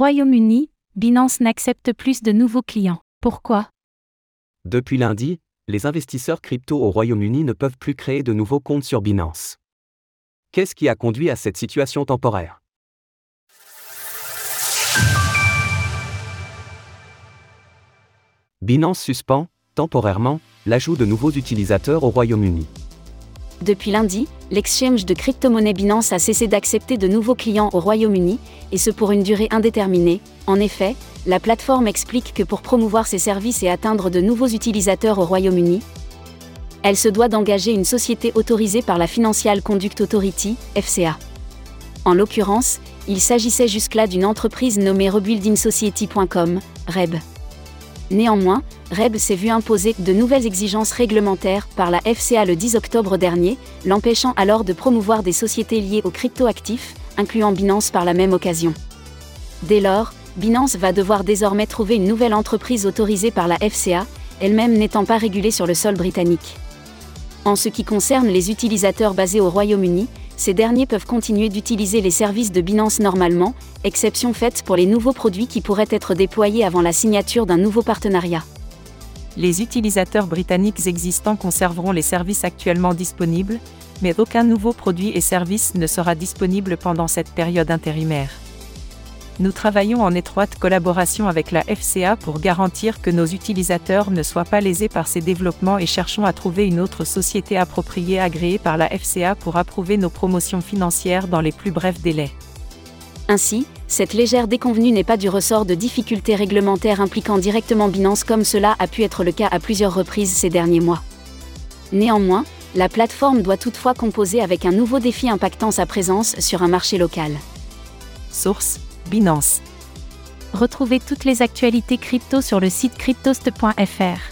Royaume-Uni, Binance n'accepte plus de nouveaux clients. Pourquoi? Depuis lundi, les investisseurs crypto au Royaume-Uni ne peuvent plus créer de nouveaux comptes sur Binance. Qu'est-ce qui a conduit à cette situation temporaire? Binance suspend, temporairement, l'ajout de nouveaux utilisateurs au Royaume-Uni. Depuis lundi, l'exchange de crypto-monnaie Binance a cessé d'accepter de nouveaux clients au Royaume-Uni, et ce pour une durée indéterminée. En effet, la plateforme explique que pour promouvoir ses services et atteindre de nouveaux utilisateurs au Royaume-Uni, elle se doit d'engager une société autorisée par la Financial Conduct Authority, FCA. En l'occurrence, il s'agissait jusque-là d'une entreprise nommée RebuildingSociety.com, REB. Néanmoins, REB s'est vu imposer de nouvelles exigences réglementaires par la FCA le 10 octobre dernier, l'empêchant alors de promouvoir des sociétés liées aux cryptoactifs, incluant Binance par la même occasion. Dès lors, Binance va devoir désormais trouver une nouvelle entreprise autorisée par la FCA, elle-même n'étant pas régulée sur le sol britannique. En ce qui concerne les utilisateurs basés au Royaume-Uni, ces derniers peuvent continuer d'utiliser les services de Binance normalement, exception faite pour les nouveaux produits qui pourraient être déployés avant la signature d'un nouveau partenariat. Les utilisateurs britanniques existants conserveront les services actuellement disponibles, mais aucun nouveau produit et service ne sera disponible pendant cette période intérimaire. Nous travaillons en étroite collaboration avec la FCA pour garantir que nos utilisateurs ne soient pas lésés par ces développements et cherchons à trouver une autre société appropriée agréée par la FCA pour approuver nos promotions financières dans les plus brefs délais. Ainsi, cette légère déconvenue n'est pas du ressort de difficultés réglementaires impliquant directement Binance comme cela a pu être le cas à plusieurs reprises ces derniers mois. Néanmoins, la plateforme doit toutefois composer avec un nouveau défi impactant sa présence sur un marché local. Source Binance. Retrouvez toutes les actualités crypto sur le site cryptost.fr.